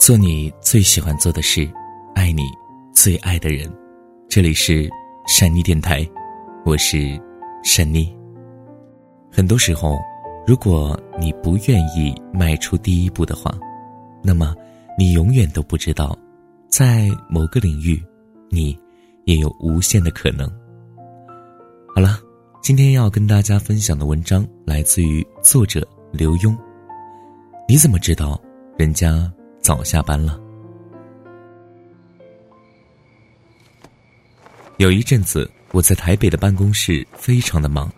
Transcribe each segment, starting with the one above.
做你最喜欢做的事，爱你最爱的人。这里是善妮电台，我是善妮。很多时候，如果你不愿意迈出第一步的话，那么你永远都不知道，在某个领域，你也有无限的可能。好了，今天要跟大家分享的文章来自于作者刘墉。你怎么知道人家早下班了？有一阵子，我在台北的办公室非常的忙，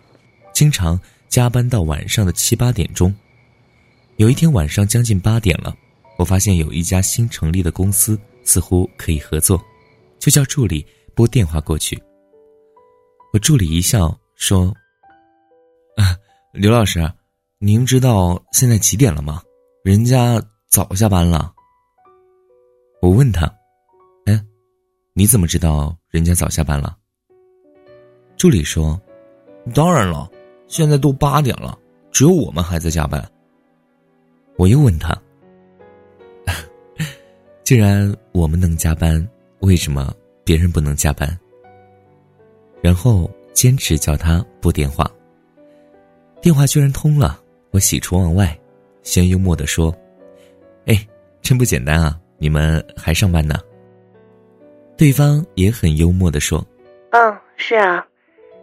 经常加班到晚上的七八点钟。有一天晚上将近八点了，我发现有一家新成立的公司似乎可以合作，就叫助理拨电话过去。我助理一笑说：“啊，刘老师，您知道现在几点了吗？人家早下班了。”我问他：“哎，你怎么知道？”人家早下班了。助理说：“当然了，现在都八点了，只有我们还在加班。”我又问他：“ 既然我们能加班，为什么别人不能加班？”然后坚持叫他拨电话。电话居然通了，我喜出望外，先幽默的说：“，真不简单啊，你们还上班呢。”对方也很幽默的说：“嗯，是啊，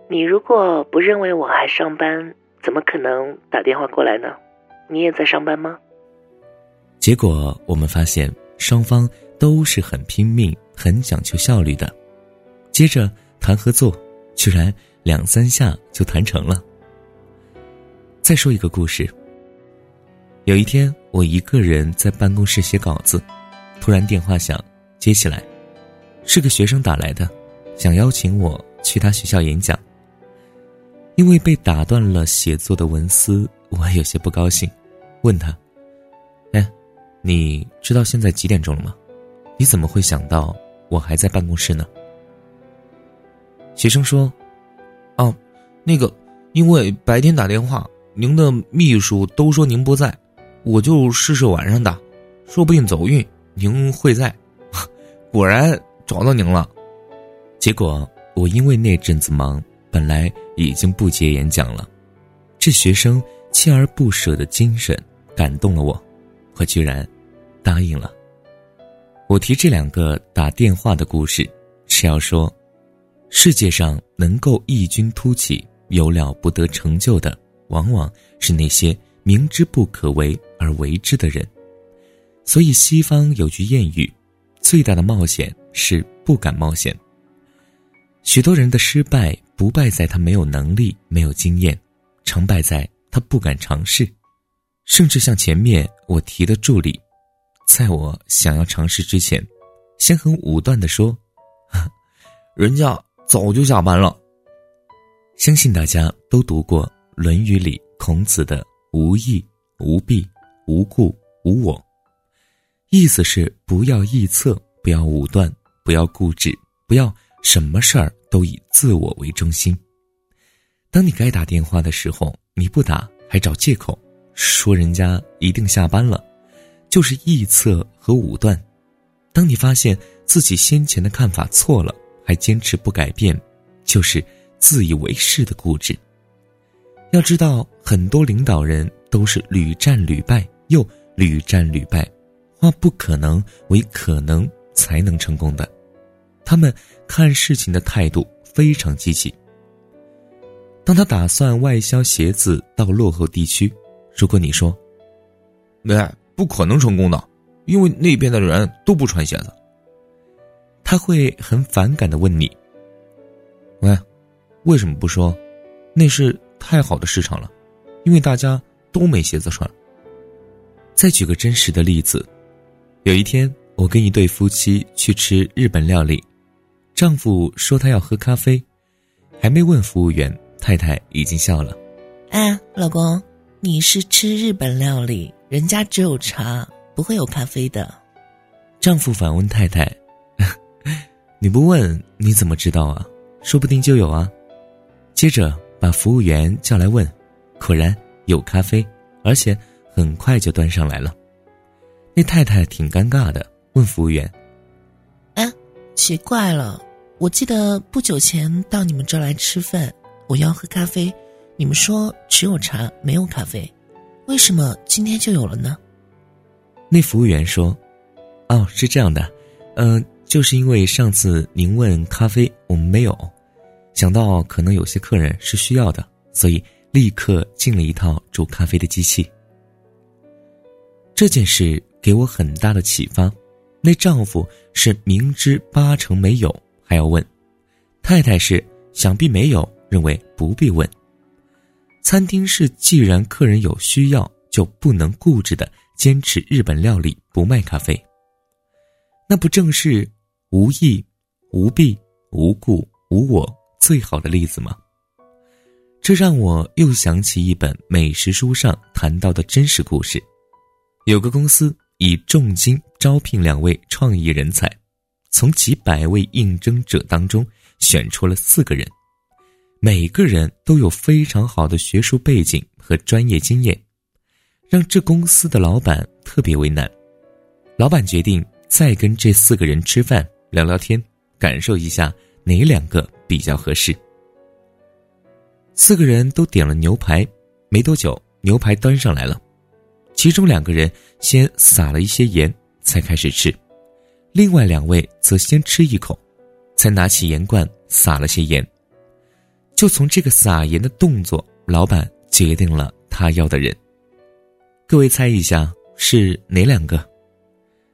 你如果不认为我还上班，怎么可能打电话过来呢？你也在上班吗？”结果我们发现双方都是很拼命、很讲究效率的。接着谈合作，居然两三下就谈成了。再说一个故事。有一天，我一个人在办公室写稿子，突然电话响，接起来。是个学生打来的，想邀请我去他学校演讲。因为被打断了写作的文思，我有些不高兴，问他：“哎，你知道现在几点钟了吗？你怎么会想到我还在办公室呢？”学生说：“哦，那个，因为白天打电话，您的秘书都说您不在，我就试试晚上打，说不定走运，您会在。果然。”找到您了，结果我因为那阵子忙，本来已经不接演讲了。这学生锲而不舍的精神感动了我，我居然答应了。我提这两个打电话的故事，是要说，世界上能够异军突起、有了不得成就的，往往是那些明知不可为而为之的人。所以西方有句谚语：最大的冒险。是不敢冒险。许多人的失败不败在他没有能力、没有经验，成败在他不敢尝试。甚至像前面我提的助理，在我想要尝试之前，先很武断的说：“人家早就下班了。”相信大家都读过《论语》里孔子的“无义、无弊、无故、无我”，意思是不要臆测，不要武断。不要固执，不要什么事儿都以自我为中心。当你该打电话的时候，你不打还找借口，说人家一定下班了，就是臆测和武断。当你发现自己先前的看法错了，还坚持不改变，就是自以为是的固执。要知道，很多领导人都是屡战屡败，又屡战屡败，化不可能为可能才能成功的。他们看事情的态度非常积极。当他打算外销鞋子到落后地区，如果你说：“哎，不可能成功的，因为那边的人都不穿鞋子。”他会很反感的问你：“喂，为什么不说？那是太好的市场了，因为大家都没鞋子穿。”再举个真实的例子，有一天我跟一对夫妻去吃日本料理。丈夫说他要喝咖啡，还没问服务员，太太已经笑了。哎，老公，你是吃日本料理，人家只有茶，不会有咖啡的。丈夫反问太太：“ 你不问你怎么知道啊？说不定就有啊。”接着把服务员叫来问，果然有咖啡，而且很快就端上来了。那太太挺尴尬的，问服务员：“哎，奇怪了，我记得不久前到你们这儿来吃饭，我要喝咖啡，你们说只有茶没有咖啡，为什么今天就有了呢？”那服务员说：“哦，是这样的，嗯，就是因为上次您问咖啡，我们没有，想到可能有些客人是需要的，所以立刻进了一套煮咖啡的机器。这件事给我很大的启发。那丈夫是明知八成没有还要问，太太是想必没有，认为不必问。餐厅是既然客人有需要，就不能固执的。”坚持日本料理不卖咖啡，那不正是无义、无弊、无故、无我最好的例子吗？这让我又想起一本美食书上谈到的真实故事：有个公司以重金招聘两位创意人才，从几百位应征者当中选出了四个人，每个人都有非常好的学术背景和专业经验。让这公司的老板特别为难，老板决定再跟这四个人吃饭聊聊天，感受一下哪两个比较合适。四个人都点了牛排，没多久牛排端上来了，其中两个人先撒了一些盐才开始吃，另外两位则先吃一口，才拿起盐罐撒了些盐。就从这个撒盐的动作，老板决定了他要的人。各位猜一下是哪两个？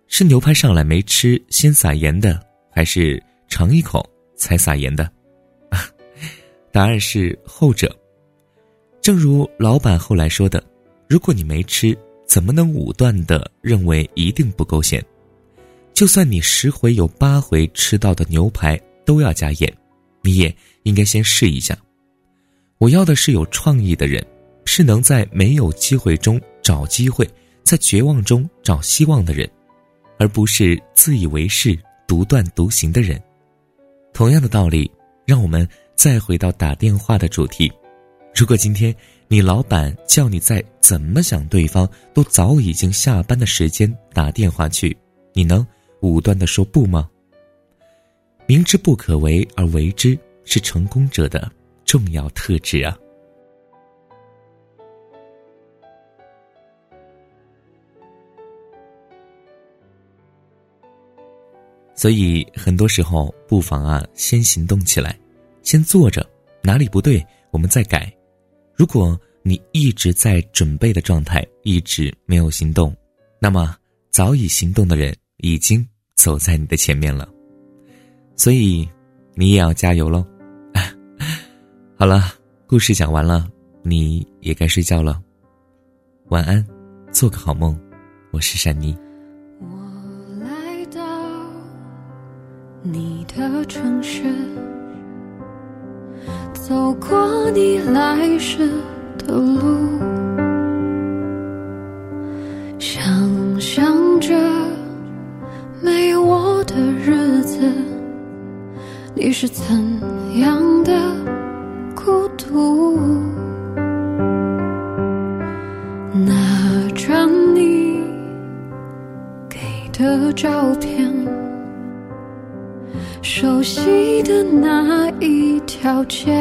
是牛排上来没吃先撒盐的，还是尝一口才撒盐的？答案是后者。正如老板后来说的：“如果你没吃，怎么能武断的认为一定不够咸？就算你十回有八回吃到的牛排都要加盐，你也应该先试一下。我要的是有创意的人。”是能在没有机会中找机会，在绝望中找希望的人，而不是自以为是、独断独行的人。同样的道理，让我们再回到打电话的主题：如果今天你老板叫你在怎么想对方都早已经下班的时间打电话去，你能武断的说不吗？明知不可为而为之，是成功者的重要特质啊。所以很多时候不妨啊，先行动起来，先做着，哪里不对，我们再改。如果你一直在准备的状态，一直没有行动，那么早已行动的人已经走在你的前面了。所以你也要加油喽！好了，故事讲完了，你也该睡觉了。晚安，做个好梦。我是珊妮。你的城市，走过你来时的路，想象着没有我的日子，你是怎样的孤独？拿着你给的照片。熟悉的那条街，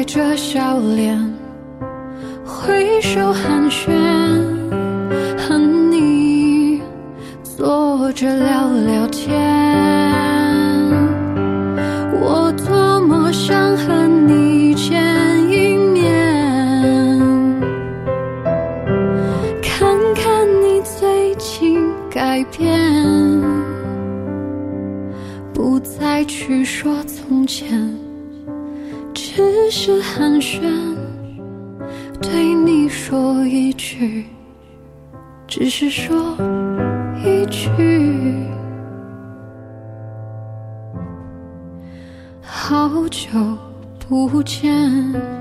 带着笑脸挥手寒暄，和你坐着聊聊天。只是说一句好久不见。